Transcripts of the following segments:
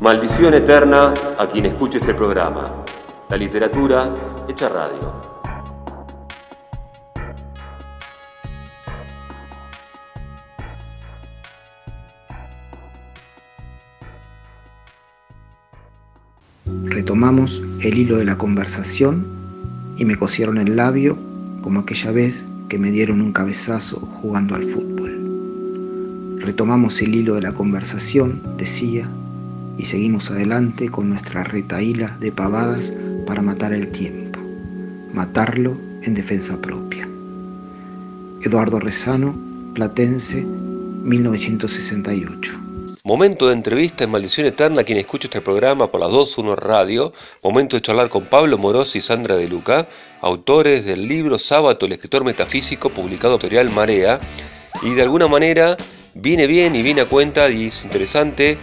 Maldición eterna a quien escuche este programa. La literatura hecha radio. Retomamos el hilo de la conversación y me cosieron el labio como aquella vez que me dieron un cabezazo jugando al fútbol. Retomamos el hilo de la conversación, decía, y seguimos adelante con nuestra retaíla de pavadas para matar el tiempo, matarlo en defensa propia. Eduardo Rezano, Platense, 1968. Momento de entrevista en Maldición Eterna quien escucha este programa por las 2.1 Radio. Momento de charlar con Pablo Morosi y Sandra De Luca, autores del libro Sábato, el escritor metafísico, publicado editorial Marea. Y de alguna manera viene bien y viene a cuenta y es interesante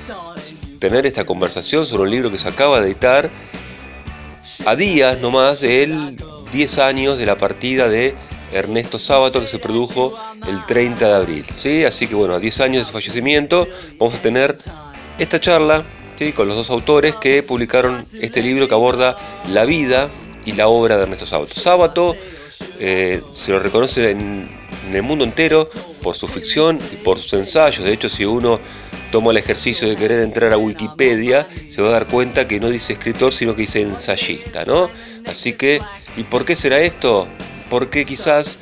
tener esta conversación sobre un libro que se acaba de editar a días nomás del 10 años de la partida de Ernesto Sábato que se produjo el 30 de abril. ¿sí? Así que bueno, a 10 años de su fallecimiento vamos a tener esta charla ¿sí? con los dos autores que publicaron este libro que aborda la vida y la obra de Ernesto Sábato. Sábato eh, se lo reconoce en, en el mundo entero por su ficción y por sus ensayos. De hecho, si uno toma el ejercicio de querer entrar a Wikipedia, se va a dar cuenta que no dice escritor, sino que dice ensayista, ¿no? Así que, ¿y por qué será esto? Porque quizás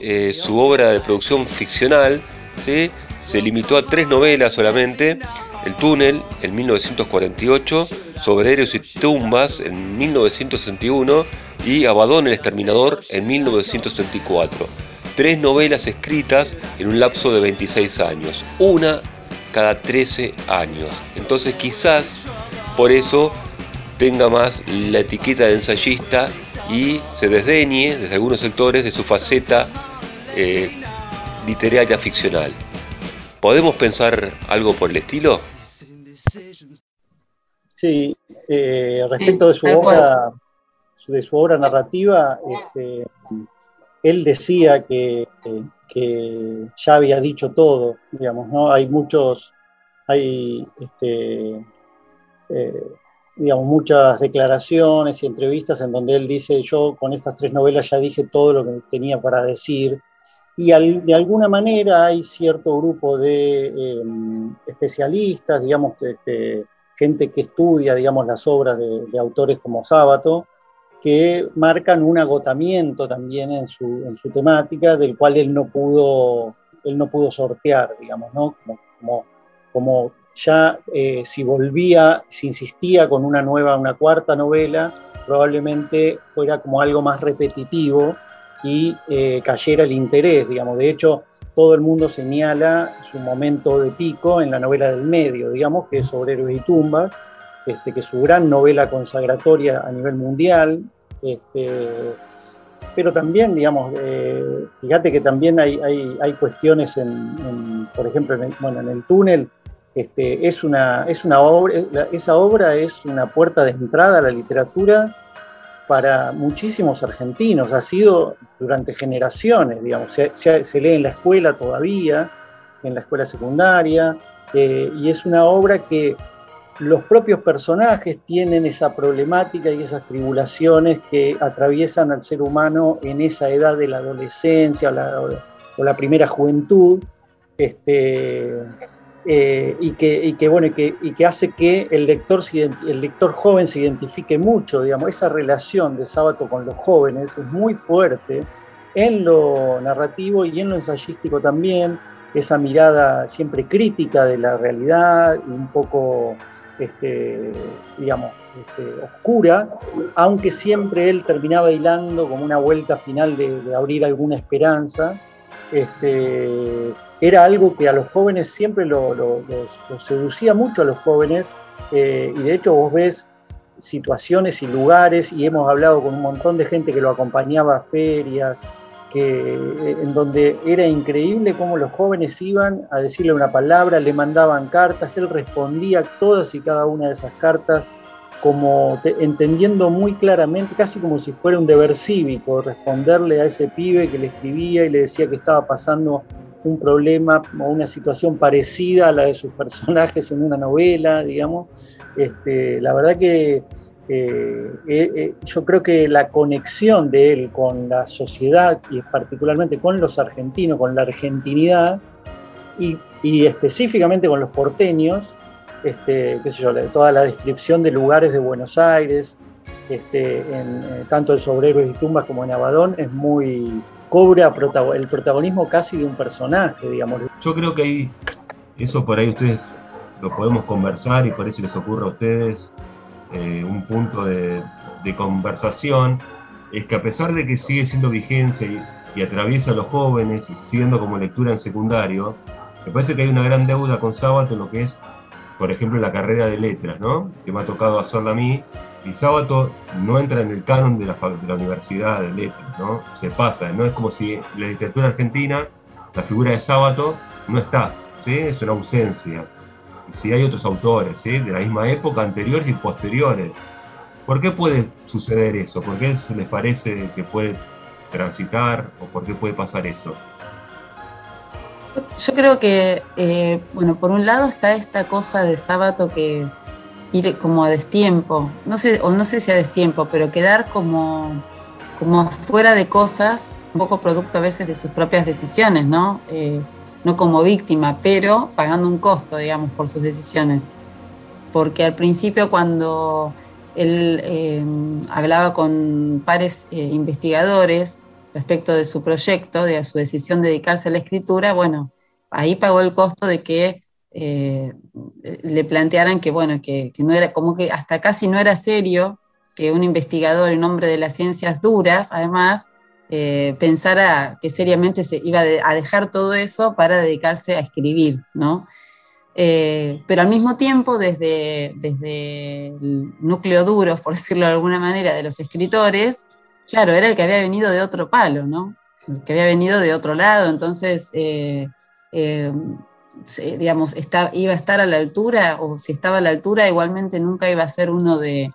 eh, su obra de producción ficcional se limitó a tres novelas solamente, El túnel en 1948, Sobre héroes y tumbas en 1961 y Abadón el exterminador en 1974. Tres novelas escritas en un lapso de 26 años. Una cada 13 años. Entonces quizás por eso tenga más la etiqueta de ensayista y se desdeñe desde algunos sectores de su faceta eh, literaria ficcional. ¿Podemos pensar algo por el estilo? Sí, eh, respecto de su obra, de su obra narrativa, este, él decía que, que ya había dicho todo, digamos, ¿no? Hay muchos, hay, este, eh, digamos, muchas declaraciones y entrevistas en donde él dice, yo con estas tres novelas ya dije todo lo que tenía para decir, y de alguna manera hay cierto grupo de em, especialistas, digamos, gente que estudia, digamos, las obras de, de autores como Sábato, que marcan un agotamiento también en su, en su temática, del cual él no pudo, él no pudo sortear, digamos, ¿no? Como, como, ya eh, si volvía, si insistía con una nueva, una cuarta novela, probablemente fuera como algo más repetitivo y eh, cayera el interés, digamos. De hecho, todo el mundo señala su momento de pico en la novela del medio, digamos, que es sobre héroes y tumbas, este, que es su gran novela consagratoria a nivel mundial. Este, pero también, digamos, eh, fíjate que también hay, hay, cuestiones en, por ejemplo, en el, bueno, en el túnel, este, es una, es una obra, esa obra es una puerta de entrada a la literatura para muchísimos argentinos, ha sido durante generaciones, digamos, se, lee en la escuela todavía, en la escuela secundaria, eh, y es una obra que los propios personajes tienen esa problemática y esas tribulaciones que atraviesan al ser humano en esa edad de la adolescencia o la, primera juventud, este, eh, y, que, bueno, que, y que hace que el lector, el lector joven se identifique mucho, digamos, esa relación de Sábato con los jóvenes es muy fuerte en lo narrativo y en lo ensayístico también, esa mirada siempre crítica de la realidad y un poco este, digamos, este, oscura, aunque siempre él terminaba hilando como una vuelta final de, abrir alguna esperanza. Este, era algo que a los jóvenes siempre lo, seducía mucho a los jóvenes, eh, y de hecho vos ves situaciones y lugares, y hemos hablado con un montón de gente que lo acompañaba a ferias, que, eh, en donde era increíble cómo los jóvenes iban a decirle una palabra, le mandaban cartas, él respondía todas y cada una de esas cartas como entendiendo muy claramente, casi como si fuera un deber cívico, responderle a ese pibe que le escribía y le decía que estaba pasando un problema o una situación parecida a la de sus personajes en una novela, digamos. Este, la verdad que eh, eh, eh, yo creo que la conexión de él con la sociedad y particularmente con los argentinos, con la argentinidad y, específicamente con los porteños, este, qué sé yo, toda la descripción de lugares de Buenos Aires, este, en, tanto en Sobreros y Tumbas como en Abadón, es muy cobra el protagonismo casi de un personaje, digamos. Yo creo que ahí, eso por ahí ustedes lo podemos conversar y por eso les ocurre a ustedes eh, un punto de, conversación, es que a pesar de que sigue siendo vigencia y, atraviesa a los jóvenes siguiendo como lectura en secundario, me parece que hay una gran deuda con Sábato en lo que es, por ejemplo, la carrera de letras, ¿no? que me ha tocado hacerla a mí, y Sábato no entra en el canon de la, de la Universidad de Letras, ¿no? se pasa, no es como si la literatura argentina la figura de Sábato no está, ¿sí? es una ausencia si hay otros autores de la misma época, anteriores y posteriores. ¿Por qué puede suceder eso? ¿Por qué se les parece que puede transitar o por qué puede pasar eso? Yo creo que, eh, bueno, por un lado está esta cosa de sábado que ir como a destiempo, no sé, o no sé si a destiempo, pero quedar como, como fuera de cosas, un poco producto a veces de sus propias decisiones, ¿no? Eh, no como víctima, pero pagando un costo, digamos, por sus decisiones. Porque al principio cuando él eh, hablaba con pares eh, investigadores respecto de su proyecto, de su decisión de dedicarse a la escritura, bueno, ahí pagó el costo de que eh, le plantearan que, bueno, que, que, no era, como que hasta casi no era serio que un investigador, un hombre de las ciencias duras, además, eh, pensara que seriamente se iba a dejar todo eso para dedicarse a escribir, ¿no? Eh, pero al mismo tiempo, desde, desde el núcleo duro, por decirlo de alguna manera, de los escritores, claro, era el que había venido de otro palo, ¿no? El que había venido de otro lado, entonces, eh, digamos, iba a estar a la altura, o si estaba a la altura, igualmente nunca iba a ser uno de,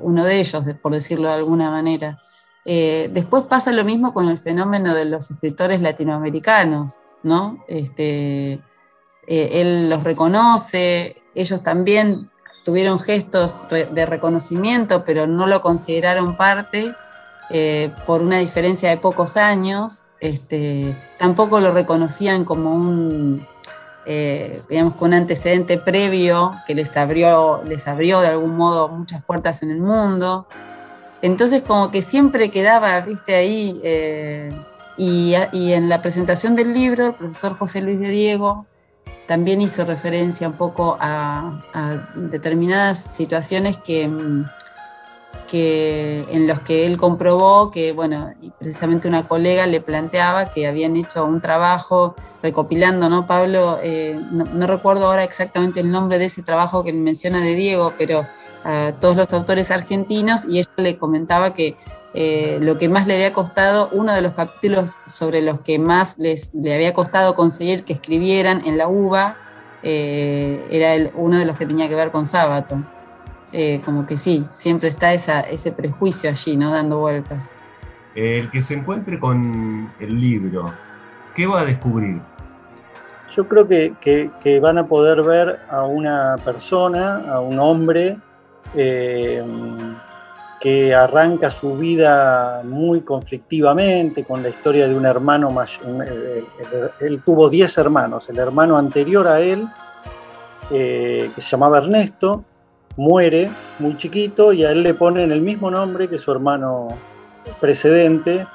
uno de ellos, por decirlo de alguna manera. Eh, después pasa lo mismo con el fenómeno de los escritores latinoamericanos, ¿no? Este, eh, él los reconoce, ellos también tuvieron gestos de reconocimiento, pero no lo consideraron parte eh, por una diferencia de pocos años. Este, tampoco lo reconocían como un, digamos, con un antecedente previo que les abrió, les abrió de algún modo muchas puertas en el mundo. Entonces como que siempre quedaba, viste, ahí. Eh, y, en la presentación del libro, el profesor José Luis de Diego también hizo referencia un poco a, determinadas situaciones que, mm, que, en los que él comprobó que, bueno, precisamente una colega le planteaba que habían hecho un trabajo recopilando, ¿no, Pablo? Eh, no, recuerdo ahora exactamente el nombre de ese trabajo que menciona de Diego, pero a todos los autores argentinos y ella le comentaba que eh, lo que más le había costado, uno de los capítulos sobre los que más les, le había costado conseguir que escribieran en la UBA, eh, era el, uno de los que tenía que ver con Sábato. Eh, como que sí, siempre está esa, ese prejuicio allí, ¿no? Dando vueltas. El que se encuentre con el libro, ¿qué va a descubrir? Yo creo que, que van a poder ver a una persona, a un hombre, eh, que arranca su vida muy conflictivamente con la historia de un hermano mayor. Él, tuvo 10 hermanos, el hermano anterior a él, eh, que se llamaba Ernesto, muere muy chiquito y a él le ponen el mismo nombre que su hermano precedente.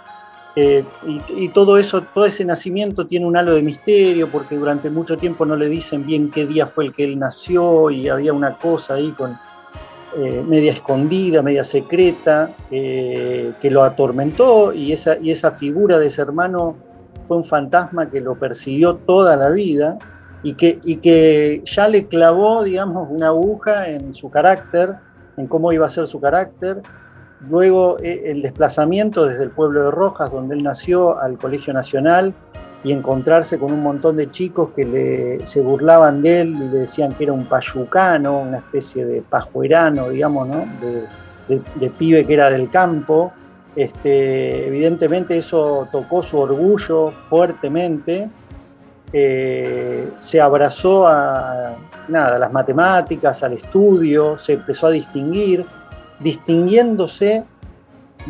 Eh, y, y, todo eso, todo ese nacimiento tiene un halo de misterio porque durante mucho tiempo no le dicen bien qué día fue el que él nació y había una cosa ahí con, eh, media escondida, media secreta, eh, que lo atormentó y esa, y esa figura de ese hermano fue un fantasma que lo persiguió toda la vida y que, y que ya le clavó, digamos, una aguja en su carácter, en cómo iba a ser su carácter. Luego eh, el desplazamiento desde el pueblo de Rojas, donde él nació, al Colegio Nacional, y encontrarse con un montón de chicos que le, se burlaban de él y le decían que era un payucano, una especie de pajuerano, digamos, ¿no? de, de, pibe que era del campo. Este, evidentemente eso tocó su orgullo fuertemente eh, se abrazó a, nada, a las matemáticas, al estudio, se empezó a distinguir, distinguiéndose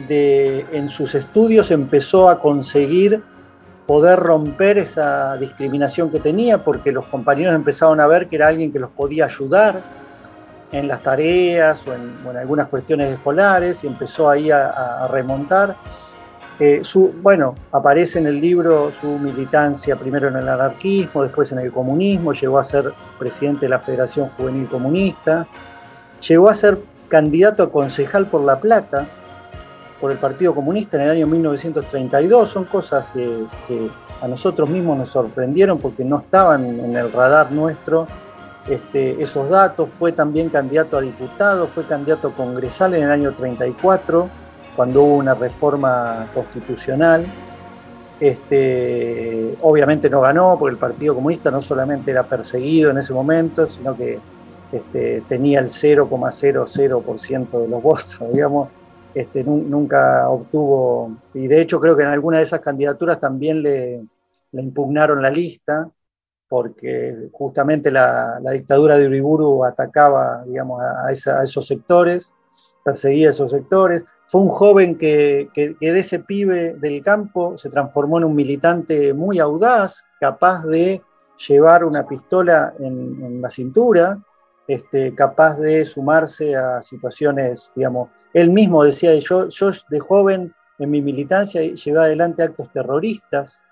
de, en sus estudios empezó a conseguir poder romper esa discriminación que tenía porque los compañeros empezaron a ver que era alguien que los podía ayudar en las tareas o en, algunas cuestiones escolares y empezó ahí a remontar. Eh, su, bueno, aparece en el libro su militancia primero en el anarquismo, después en el comunismo, llegó a ser presidente de la Federación Juvenil Comunista, llegó a ser candidato a concejal por La Plata, por el Partido Comunista en el año 1932. Son cosas que, a nosotros mismos nos sorprendieron porque no estaban en el radar nuestro este, esos datos. Fue también candidato a diputado, fue candidato congresal en el año 34 cuando hubo una reforma constitucional. Este, obviamente no ganó porque el Partido Comunista no solamente era perseguido en ese momento, sino que este, tenía el 0,00% de los votos, digamos, este, nunca obtuvo, y de hecho creo que en alguna de esas candidaturas también le, impugnaron la lista, porque justamente la, dictadura de Uriburu atacaba digamos, a esos sectores, perseguía esos sectores. Fue un joven que, de ese pibe del campo se transformó en un militante muy audaz, capaz de llevar una pistola en, la cintura, este, capaz de sumarse a situaciones, digamos, él mismo decía, yo, yo de joven en mi militancia llevé adelante actos terroristas,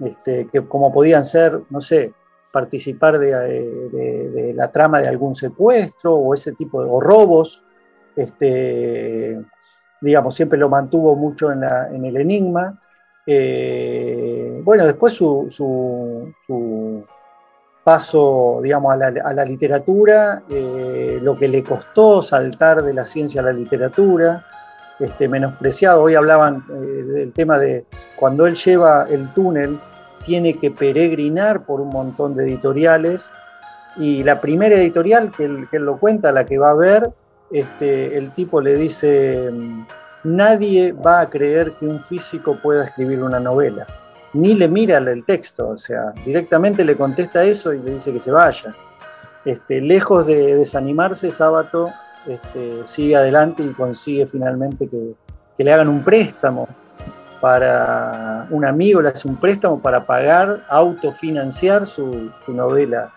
este, que como podían ser, no sé, participar de, la trama de algún secuestro o ese tipo de o robos, este, digamos, siempre lo mantuvo mucho en, el enigma. Eh, bueno, después su, paso, digamos, a la, literatura, eh, lo que le costó saltar de la ciencia a la literatura, este, menospreciado. Hoy hablaban eh, del tema de cuando él lleva el túnel, tiene que peregrinar por un montón de editoriales, y la primera editorial que él, que lo cuenta, la que va a ver, este, el tipo le dice, nadie va a creer que un físico pueda escribir una novela, ni le mira el texto, o sea, directamente le contesta eso y le dice que se vaya. Este, lejos de desanimarse, Sábato este, sigue adelante y consigue finalmente que, le hagan un préstamo para un amigo, le hace un préstamo para pagar, autofinanciar su, su novela,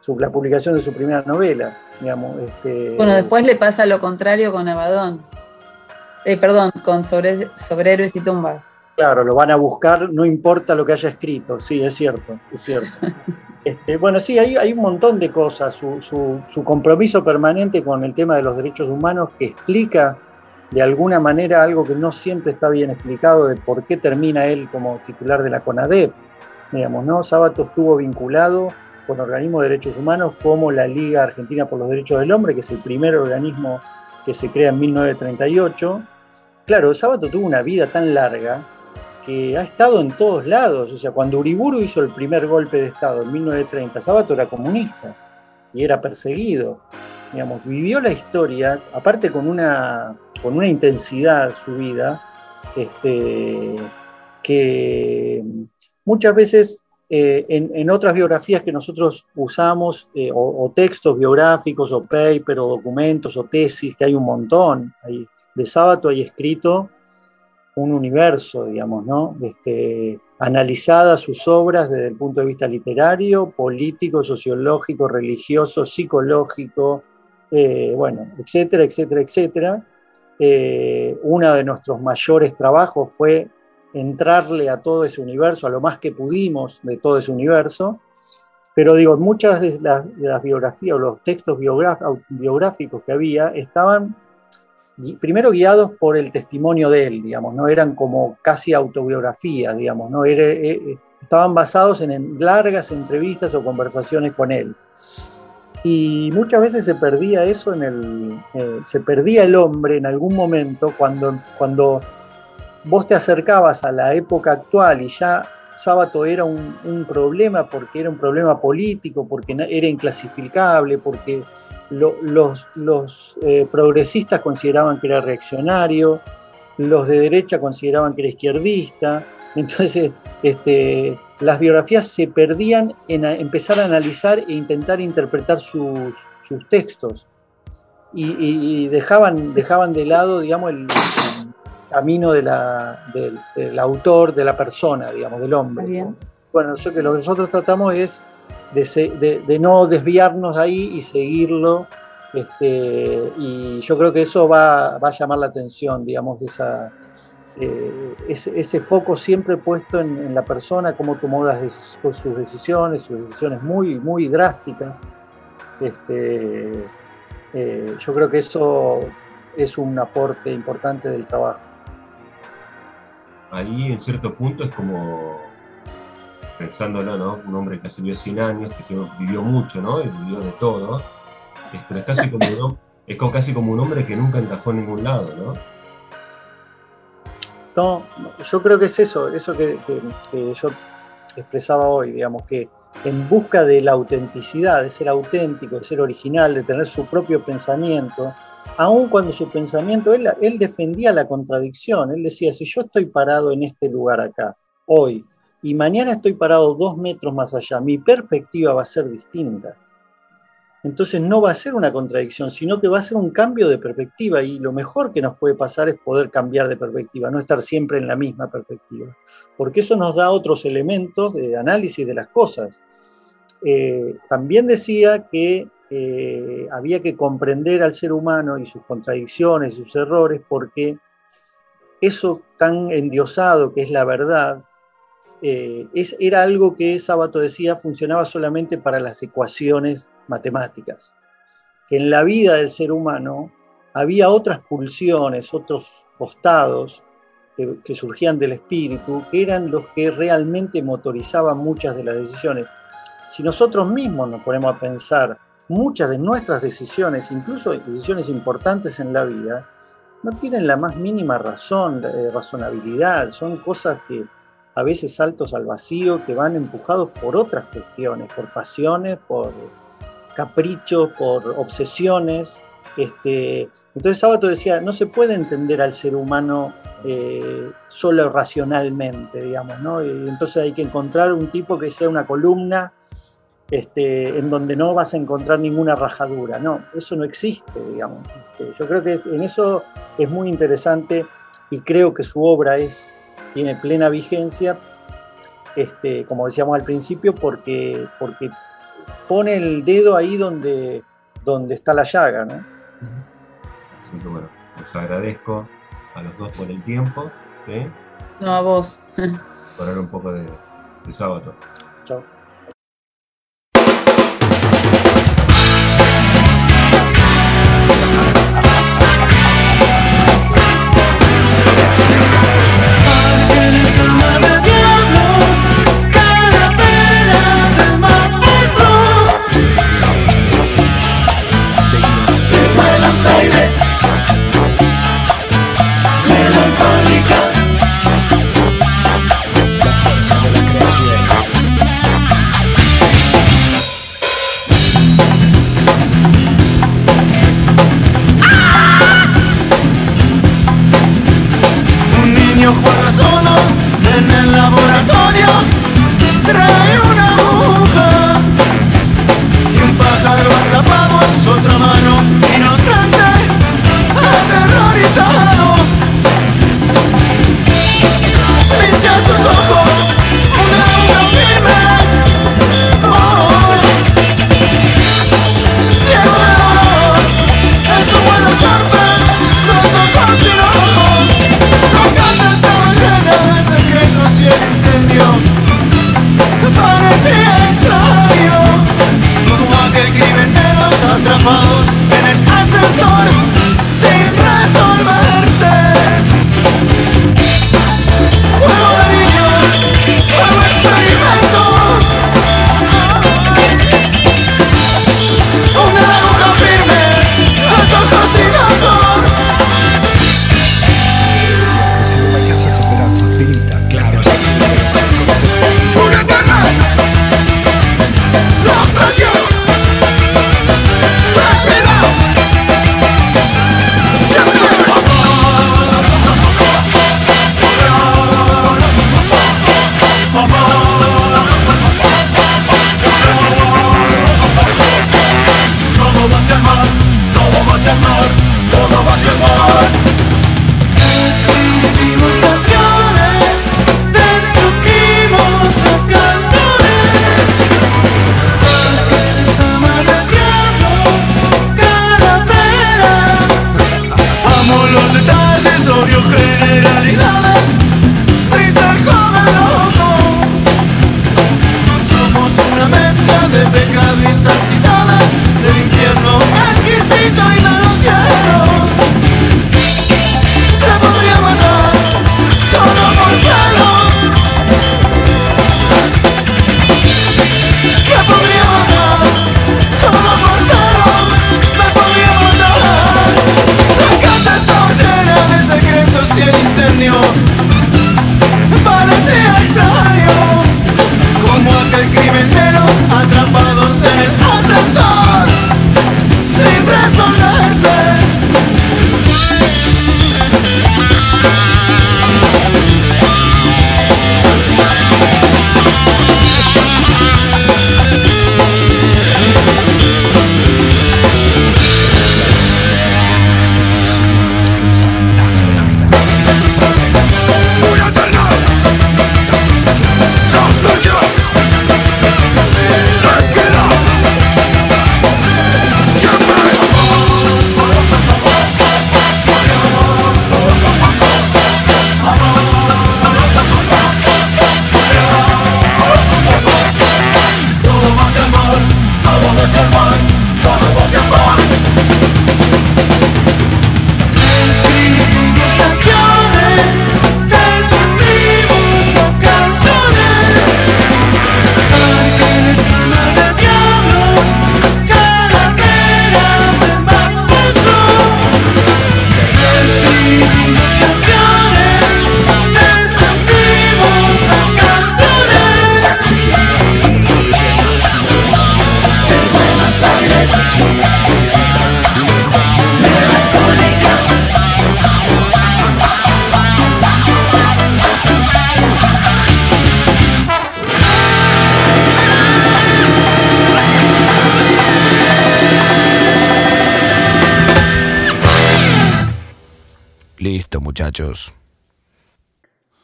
su, la publicación de su primera novela. Digamos, este, bueno, después le pasa lo contrario con Abadón. Eh, perdón, con sobre, sobre héroes y tumbas. Claro, lo van a buscar, no importa lo que haya escrito, sí, es cierto, es cierto. Este, bueno, sí, hay, hay, un montón de cosas, su, su, compromiso permanente con el tema de los derechos humanos que explica de alguna manera algo que no siempre está bien explicado de por qué termina él como titular de la CONADEP. Digamos, ¿no? Sábato estuvo vinculado con organismos de derechos humanos como la Liga Argentina por los Derechos del Hombre, que es el primer organismo que se crea en 1938. Claro, Sábato tuvo una vida tan larga que ha estado en todos lados. O sea, cuando Uriburu hizo el primer golpe de Estado en 1930, Sábato era comunista y era perseguido. Digamos, vivió la historia, aparte con una, con una intensidad su vida, este, que muchas veces eh, en, otras biografías que nosotros usamos, eh, o, textos biográficos, o paper, o documentos, o tesis, que hay un montón, de sábado hay escrito un universo, digamos, ¿no? Este, analizadas sus obras desde el punto de vista literario, político, sociológico, religioso, psicológico, eh, bueno, etcétera, etcétera, etcétera. uno de nuestros mayores trabajos fue entrarle a todo ese universo, a lo más que pudimos de todo ese universo, pero digo, muchas de las, biografías o los textos biográficos que había estaban primero guiados por el testimonio de él, digamos, no eran como casi autobiografías, digamos, ¿no? Era, eh, eh, estaban basados en, largas entrevistas o conversaciones con él. Y muchas veces se perdía eso en el, eh, se perdía el hombre en algún momento cuando, cuando vos te acercabas a la época actual y ya Sábato era un, problema porque era un problema político, porque era inclasificable, porque los, eh, progresistas consideraban que era reaccionario, los de derecha consideraban que era izquierdista, Entonces, este, las biografías se perdían en empezar a analizar e intentar interpretar sus, textos. Y, dejaban, dejaban de lado, digamos, el, camino de la, del, autor, de la persona, digamos, del hombre. Bueno, yo que lo que nosotros tratamos es de, no desviarnos ahí y seguirlo. Este, y yo creo que eso va, a llamar la atención, digamos, esa, eh, ese, foco siempre puesto en, la persona, cómo tomó las, sus decisiones, sus decisiones muy, muy drásticas. Este, eh, yo creo que eso es un aporte importante del trabajo. Ahí en cierto punto es como, pensándolo, ¿no? Un hombre que hace vivió 100 años, que vivió mucho, ¿no? Y vivió de todo, pero es casi como un, es casi como un hombre que nunca encajó en ningún lado, ¿no? No, yo creo que es eso, eso que, yo expresaba hoy, digamos, que en busca de la autenticidad, de ser auténtico, de ser original, de tener su propio pensamiento, aun cuando su pensamiento, él, él defendía la contradicción, él decía, si yo estoy parado en este lugar acá, hoy, y mañana estoy parado dos metros más allá, mi perspectiva va a ser distinta entonces no va a ser una contradicción, sino que va a ser un cambio de perspectiva y lo mejor que nos puede pasar es poder cambiar de perspectiva, no estar siempre en la misma perspectiva, porque eso nos da otros elementos de análisis de las cosas. Eh, también decía que eh, había que comprender al ser humano y sus contradicciones, sus errores, porque eso tan endiosado que es la verdad, eh, es, era algo que Sábato decía funcionaba solamente para las ecuaciones matemáticas, que en la vida del ser humano había otras pulsiones, otros costados que, surgían del espíritu, que eran los que realmente motorizaban muchas de las decisiones. Si nosotros mismos nos ponemos a pensar, muchas de nuestras decisiones, incluso decisiones importantes en la vida, no tienen la más mínima razón, eh, razonabilidad, son cosas que a veces saltos al vacío que van empujados por otras cuestiones, por pasiones, por caprichos, por obsesiones. Este, entonces Sábato decía, no se puede entender al ser humano eh, solo racionalmente, digamos, ¿no? Y entonces hay que encontrar un tipo que sea una columna este, en donde no vas a encontrar ninguna rajadura. No, eso no existe, digamos. Este, yo creo que en eso es muy interesante y creo que su obra es, tiene plena vigencia, este, como decíamos al principio, porque, porque pone el dedo ahí donde, donde está la llaga, ¿no? Así que bueno, les agradezco a los dos por el tiempo. No, a vos. por un poco de, de sábado.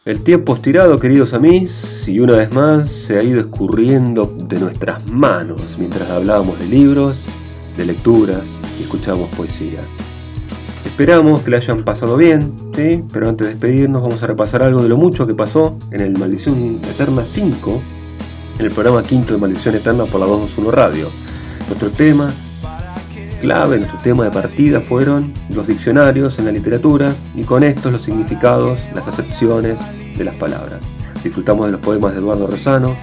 El tiempo estirado, queridos amigos, y una vez más se ha ido escurriendo de nuestras manos mientras hablábamos de libros, de lecturas y escuchábamos poesía. Esperamos que la hayan pasado bien, ¿sí? pero antes de despedirnos vamos a repasar algo de lo mucho que pasó en el Maldición Eterna 5, en el programa quinto de Maldición Eterna por la 221 Radio. Nuestro tema clave, nuestro tema de partida fueron los diccionarios en la literatura y con estos los significados, las acepciones de las palabras. Disfrutamos de los poemas de Eduardo Rosano,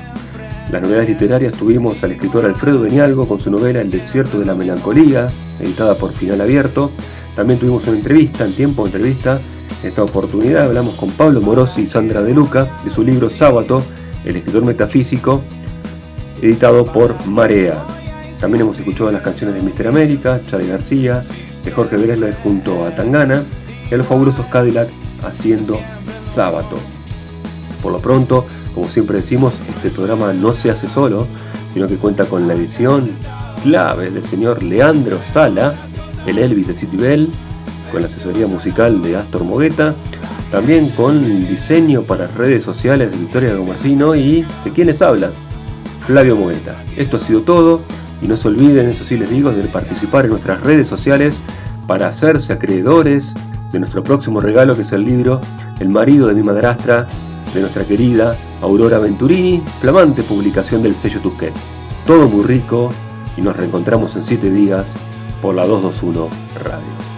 las novedades literarias tuvimos al escritor Alfredo Benialgo con su novela El desierto de la melancolía, editada por Final Abierto. También tuvimos una entrevista, en tiempo de entrevista. En esta oportunidad hablamos con Pablo Morosi y Sandra De Luca de su libro Sábato, el escritor metafísico, editado por Marea. También hemos escuchado las canciones de Mister América, Charlie García, de Jorge Dresler junto a Tangana y a los fabulosos Cadillac haciendo Sábato. Por lo pronto, como siempre decimos, este programa no se hace solo, sino que cuenta con la edición clave del señor Leandro Sala, el Elvis de City Bell, con la asesoría musical de Astor Mogueta, también con diseño para redes sociales de Victoria Gomasino y de quienes habla, Flavio Mogueta. Esto ha sido todo. Y no se olviden, eso sí les digo, de participar en nuestras redes sociales para hacerse acreedores de nuestro próximo regalo, que es el libro El marido de mi madrastra, de nuestra querida Aurora Venturini, flamante publicación del sello Tusquet. Todo muy rico y nos reencontramos en 7 días por la 221 Radio.